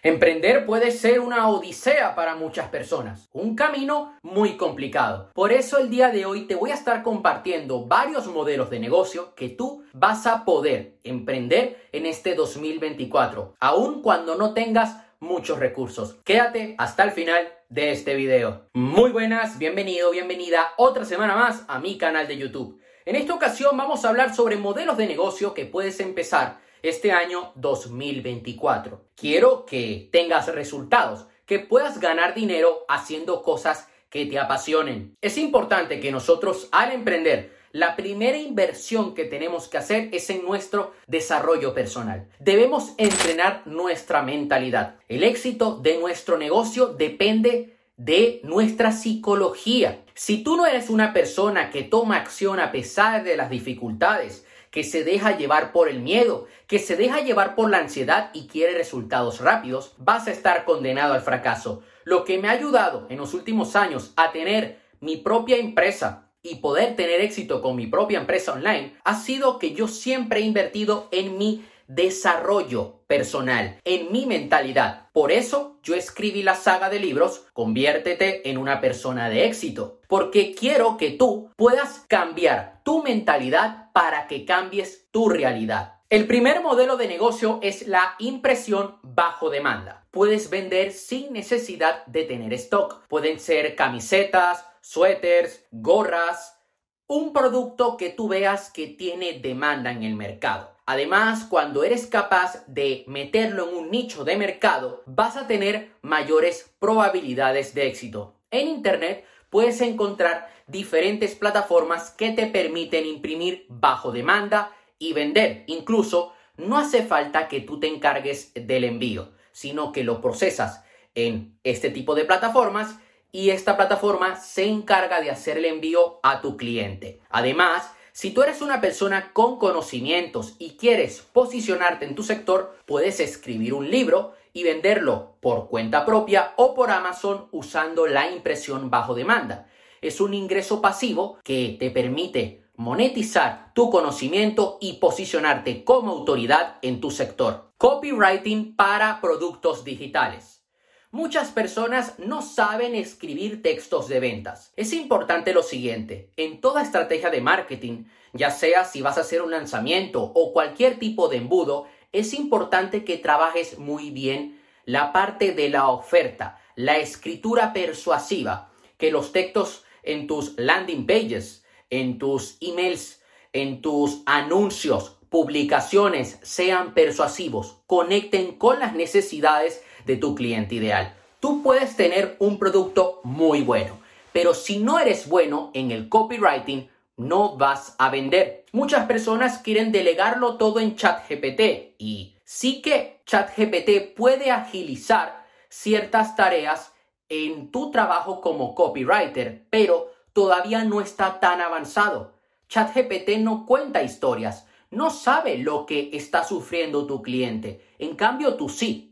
Emprender puede ser una odisea para muchas personas, un camino muy complicado. Por eso el día de hoy te voy a estar compartiendo varios modelos de negocio que tú vas a poder emprender en este 2024, aun cuando no tengas muchos recursos. Quédate hasta el final de este video. Muy buenas, bienvenido, bienvenida otra semana más a mi canal de YouTube. En esta ocasión vamos a hablar sobre modelos de negocio que puedes empezar este año 2024. Quiero que tengas resultados, que puedas ganar dinero haciendo cosas que te apasionen. Es importante que nosotros al emprender la primera inversión que tenemos que hacer es en nuestro desarrollo personal. Debemos entrenar nuestra mentalidad. El éxito de nuestro negocio depende de nuestra psicología. Si tú no eres una persona que toma acción a pesar de las dificultades, que se deja llevar por el miedo, que se deja llevar por la ansiedad y quiere resultados rápidos, vas a estar condenado al fracaso. Lo que me ha ayudado en los últimos años a tener mi propia empresa y poder tener éxito con mi propia empresa online ha sido que yo siempre he invertido en mi desarrollo personal, en mi mentalidad. Por eso yo escribí la saga de libros Conviértete en una persona de éxito, porque quiero que tú puedas cambiar tu mentalidad para que cambies tu realidad. El primer modelo de negocio es la impresión bajo demanda. Puedes vender sin necesidad de tener stock. Pueden ser camisetas, suéteres, gorras, un producto que tú veas que tiene demanda en el mercado. Además, cuando eres capaz de meterlo en un nicho de mercado, vas a tener mayores probabilidades de éxito. En Internet puedes encontrar diferentes plataformas que te permiten imprimir bajo demanda y vender. Incluso no hace falta que tú te encargues del envío, sino que lo procesas en este tipo de plataformas y esta plataforma se encarga de hacer el envío a tu cliente. Además, si tú eres una persona con conocimientos y quieres posicionarte en tu sector, puedes escribir un libro y venderlo por cuenta propia o por Amazon usando la impresión bajo demanda. Es un ingreso pasivo que te permite monetizar tu conocimiento y posicionarte como autoridad en tu sector. Copywriting para productos digitales. Muchas personas no saben escribir textos de ventas. Es importante lo siguiente, en toda estrategia de marketing, ya sea si vas a hacer un lanzamiento o cualquier tipo de embudo, es importante que trabajes muy bien la parte de la oferta, la escritura persuasiva, que los textos en tus landing pages, en tus emails, en tus anuncios, publicaciones sean persuasivos, conecten con las necesidades de tu cliente ideal. Tú puedes tener un producto muy bueno, pero si no eres bueno en el copywriting, no vas a vender. Muchas personas quieren delegarlo todo en ChatGPT y sí que ChatGPT puede agilizar ciertas tareas en tu trabajo como copywriter, pero todavía no está tan avanzado. ChatGPT no cuenta historias, no sabe lo que está sufriendo tu cliente. En cambio, tú sí.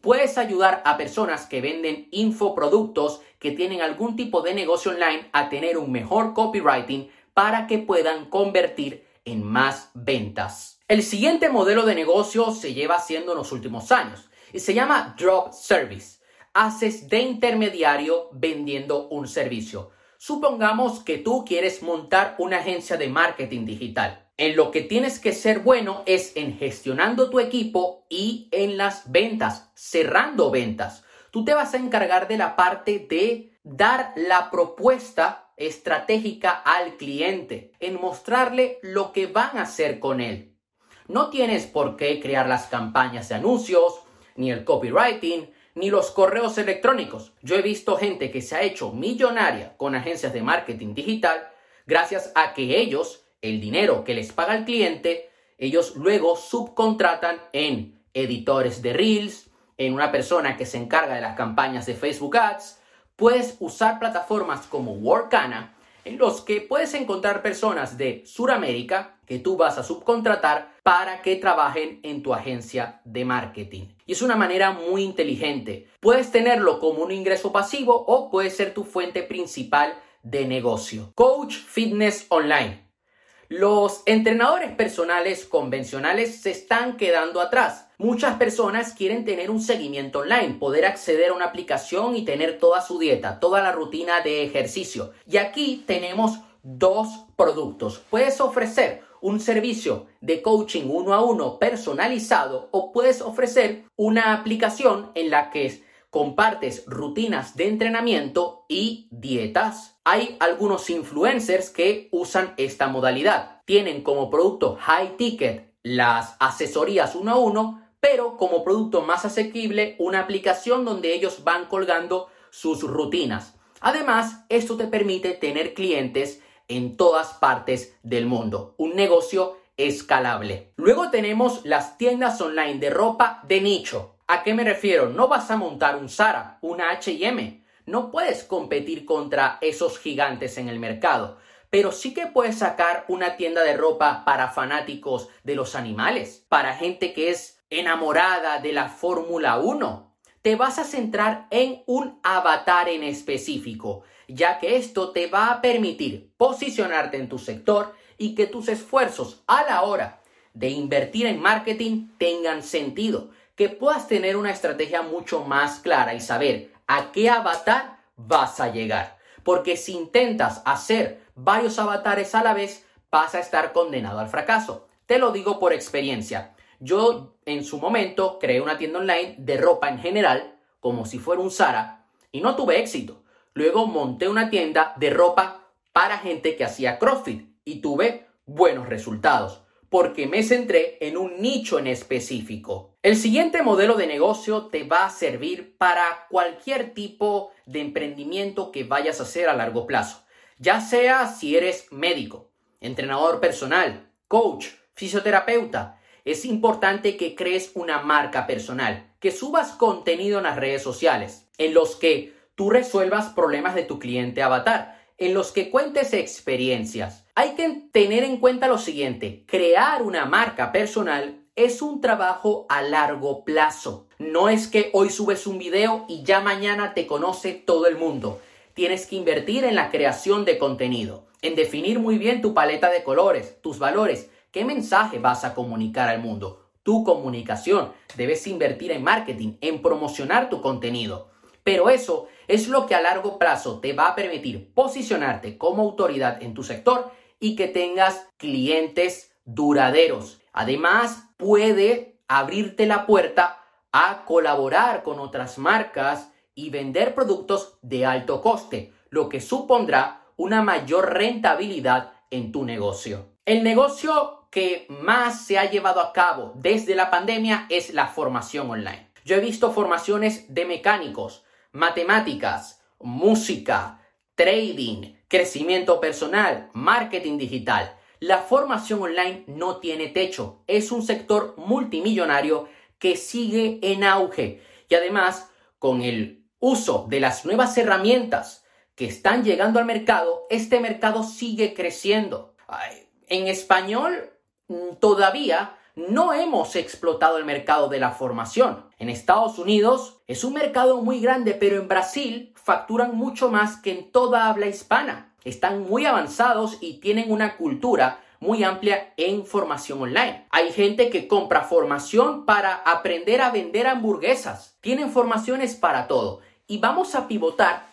Puedes ayudar a personas que venden infoproductos que tienen algún tipo de negocio online a tener un mejor copywriting para que puedan convertir en más ventas. El siguiente modelo de negocio se lleva haciendo en los últimos años y se llama Drop Service. Haces de intermediario vendiendo un servicio. Supongamos que tú quieres montar una agencia de marketing digital. En lo que tienes que ser bueno es en gestionando tu equipo y en las ventas, cerrando ventas. Tú te vas a encargar de la parte de dar la propuesta estratégica al cliente, en mostrarle lo que van a hacer con él. No tienes por qué crear las campañas de anuncios, ni el copywriting, ni los correos electrónicos. Yo he visto gente que se ha hecho millonaria con agencias de marketing digital gracias a que ellos el dinero que les paga el cliente, ellos luego subcontratan en editores de Reels, en una persona que se encarga de las campañas de Facebook Ads. Puedes usar plataformas como Workana, en los que puedes encontrar personas de Sudamérica que tú vas a subcontratar para que trabajen en tu agencia de marketing. Y es una manera muy inteligente. Puedes tenerlo como un ingreso pasivo o puede ser tu fuente principal de negocio. Coach Fitness Online. Los entrenadores personales convencionales se están quedando atrás. Muchas personas quieren tener un seguimiento online, poder acceder a una aplicación y tener toda su dieta, toda la rutina de ejercicio. Y aquí tenemos dos productos. Puedes ofrecer un servicio de coaching uno a uno personalizado o puedes ofrecer una aplicación en la que compartes rutinas de entrenamiento y dietas. Hay algunos influencers que usan esta modalidad. Tienen como producto high ticket las asesorías uno a uno, pero como producto más asequible una aplicación donde ellos van colgando sus rutinas. Además, esto te permite tener clientes en todas partes del mundo. Un negocio escalable. Luego tenemos las tiendas online de ropa de nicho. ¿A qué me refiero? No vas a montar un Zara, una HM. No puedes competir contra esos gigantes en el mercado. Pero sí que puedes sacar una tienda de ropa para fanáticos de los animales, para gente que es enamorada de la Fórmula 1. Te vas a centrar en un avatar en específico ya que esto te va a permitir posicionarte en tu sector y que tus esfuerzos a la hora de invertir en marketing tengan sentido, que puedas tener una estrategia mucho más clara y saber a qué avatar vas a llegar. Porque si intentas hacer varios avatares a la vez, vas a estar condenado al fracaso. Te lo digo por experiencia. Yo en su momento creé una tienda online de ropa en general, como si fuera un Zara, y no tuve éxito. Luego monté una tienda de ropa para gente que hacía CrossFit y tuve buenos resultados porque me centré en un nicho en específico. El siguiente modelo de negocio te va a servir para cualquier tipo de emprendimiento que vayas a hacer a largo plazo, ya sea si eres médico, entrenador personal, coach, fisioterapeuta. Es importante que crees una marca personal, que subas contenido en las redes sociales, en los que tú resuelvas problemas de tu cliente avatar, en los que cuentes experiencias. Hay que tener en cuenta lo siguiente, crear una marca personal es un trabajo a largo plazo. No es que hoy subes un video y ya mañana te conoce todo el mundo. Tienes que invertir en la creación de contenido, en definir muy bien tu paleta de colores, tus valores, qué mensaje vas a comunicar al mundo, tu comunicación. Debes invertir en marketing, en promocionar tu contenido. Pero eso es lo que a largo plazo te va a permitir posicionarte como autoridad en tu sector y que tengas clientes duraderos. Además, puede abrirte la puerta a colaborar con otras marcas y vender productos de alto coste, lo que supondrá una mayor rentabilidad en tu negocio. El negocio que más se ha llevado a cabo desde la pandemia es la formación online. Yo he visto formaciones de mecánicos, matemáticas, música, trading, crecimiento personal, marketing digital. La formación online no tiene techo. Es un sector multimillonario que sigue en auge. Y además, con el uso de las nuevas herramientas que están llegando al mercado, este mercado sigue creciendo. En español, mm, todavía no hemos explotado el mercado de la formación. En Estados Unidos es un mercado muy grande, pero en Brasil facturan mucho más que en toda habla hispana. Están muy avanzados y tienen una cultura muy amplia en formación online. Hay gente que compra formación para aprender a vender hamburguesas. Tienen formaciones para todo. Y vamos a pivotar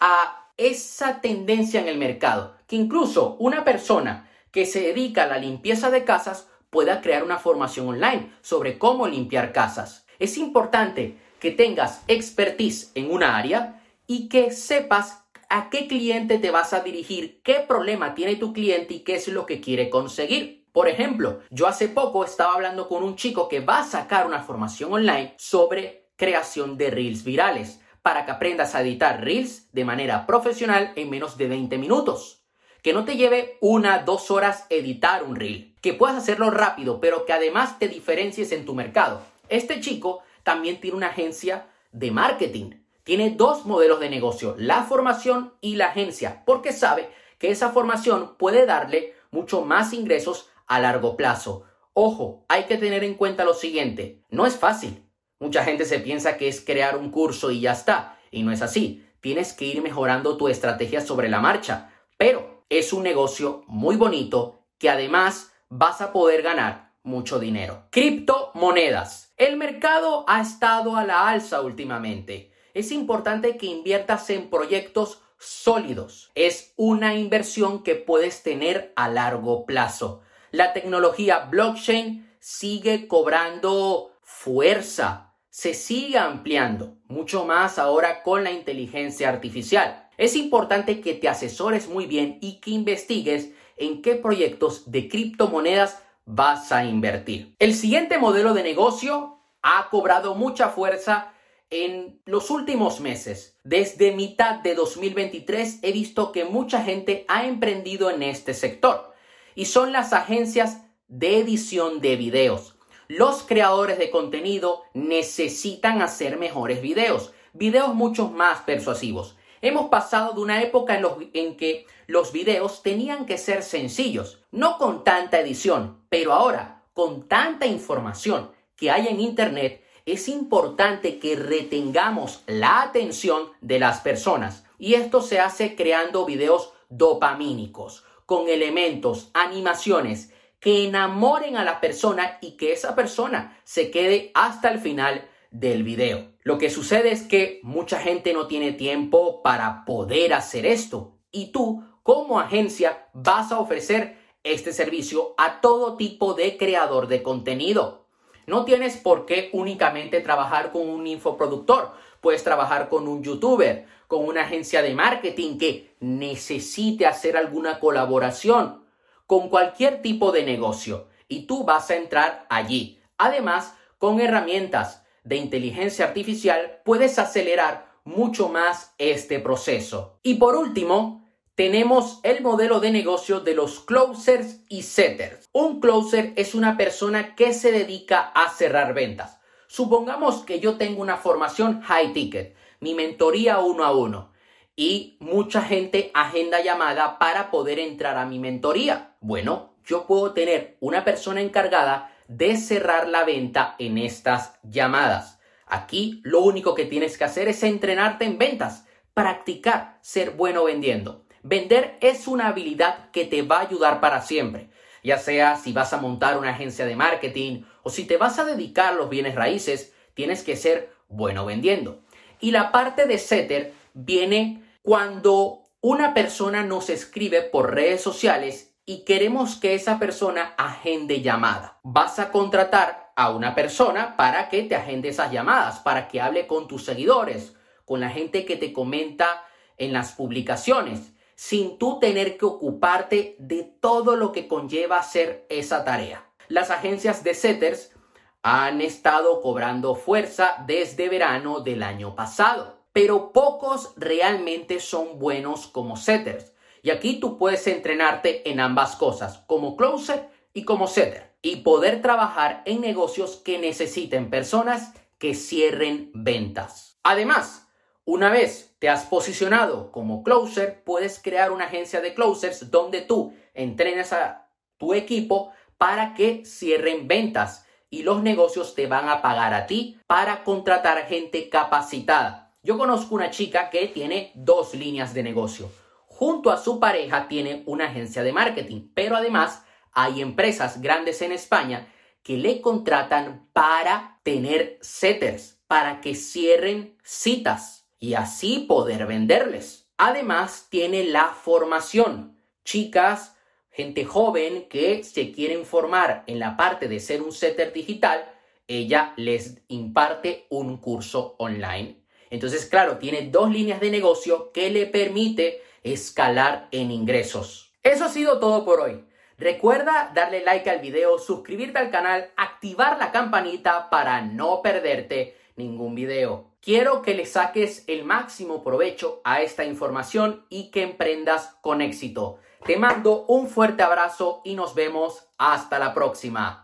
a esa tendencia en el mercado, que incluso una persona que se dedica a la limpieza de casas pueda crear una formación online sobre cómo limpiar casas. Es importante que tengas expertise en una área y que sepas a qué cliente te vas a dirigir, qué problema tiene tu cliente y qué es lo que quiere conseguir. Por ejemplo, yo hace poco estaba hablando con un chico que va a sacar una formación online sobre creación de reels virales para que aprendas a editar reels de manera profesional en menos de 20 minutos que no te lleve una, dos horas editar un reel, que puedas hacerlo rápido, pero que además te diferencies en tu mercado. Este chico también tiene una agencia de marketing. Tiene dos modelos de negocio, la formación y la agencia, porque sabe que esa formación puede darle mucho más ingresos a largo plazo. Ojo, hay que tener en cuenta lo siguiente, no es fácil. Mucha gente se piensa que es crear un curso y ya está, y no es así. Tienes que ir mejorando tu estrategia sobre la marcha, pero es un negocio muy bonito que además vas a poder ganar mucho dinero. Criptomonedas. El mercado ha estado a la alza últimamente. Es importante que inviertas en proyectos sólidos. Es una inversión que puedes tener a largo plazo. La tecnología blockchain sigue cobrando fuerza, se sigue ampliando, mucho más ahora con la inteligencia artificial. Es importante que te asesores muy bien y que investigues en qué proyectos de criptomonedas vas a invertir. El siguiente modelo de negocio ha cobrado mucha fuerza en los últimos meses. Desde mitad de 2023 he visto que mucha gente ha emprendido en este sector y son las agencias de edición de videos. Los creadores de contenido necesitan hacer mejores videos, videos mucho más persuasivos. Hemos pasado de una época en, en, que los videos tenían que ser sencillos, no con tanta edición, pero ahora, con tanta información que hay en Internet, es importante que retengamos la atención de las personas. Y esto se hace creando videos dopamínicos, con elementos, animaciones que enamoren a la persona y que esa persona se quede hasta el final del video. Lo que sucede es que mucha gente no tiene tiempo para poder hacer esto y tú como agencia vas a ofrecer este servicio a todo tipo de creador de contenido. No tienes por qué únicamente trabajar con un infoproductor, puedes trabajar con un youtuber, con una agencia de marketing que necesite hacer alguna colaboración, con cualquier tipo de negocio y tú vas a entrar allí. Además, con herramientas de inteligencia artificial puedes acelerar mucho más este proceso. Y por último, tenemos el modelo de negocio de los closers y setters. Un closer es una persona que se dedica a cerrar ventas. Supongamos que yo tengo una formación high ticket, mi mentoría uno a uno, y mucha gente agenda llamada para poder entrar a mi mentoría. Bueno, yo puedo tener una persona encargada de cerrar la venta en estas llamadas. Aquí lo único que tienes que hacer es entrenarte en ventas, practicar ser bueno vendiendo. Vender es una habilidad que te va a ayudar para siempre, ya sea si vas a montar una agencia de marketing o si te vas a dedicar a los bienes raíces, tienes que ser bueno vendiendo. Y la parte de setter viene cuando una persona nos escribe por redes sociales y queremos que esa persona agende llamada. Vas a contratar a una persona para que te agende esas llamadas, para que hable con tus seguidores, con la gente que te comenta en las publicaciones, sin tú tener que ocuparte de todo lo que conlleva hacer esa tarea. Las agencias de setters han estado cobrando fuerza desde verano del año pasado, pero pocos realmente son buenos como setters. Y aquí tú puedes entrenarte en ambas cosas, como closer y como setter, y poder trabajar en negocios que necesiten personas que cierren ventas. Además, una vez te has posicionado como closer, puedes crear una agencia de closers donde tú entrenes a tu equipo para que cierren ventas y los negocios te van a pagar a ti para contratar gente capacitada. Yo conozco una chica que tiene dos líneas de negocio junto a su pareja tiene una agencia de marketing, pero además hay empresas grandes en España que le contratan para tener setters, para que cierren citas y así poder venderles. Además tiene la formación. Chicas, gente joven que se quieren formar en la parte de ser un setter digital, ella les imparte un curso online. Entonces, claro, tiene dos líneas de negocio que le permite escalar en ingresos. Eso ha sido todo por hoy. Recuerda darle like al video, suscribirte al canal, activar la campanita para no perderte ningún video. Quiero que le saques el máximo provecho a esta información y que emprendas con éxito. Te mando un fuerte abrazo y nos vemos hasta la próxima.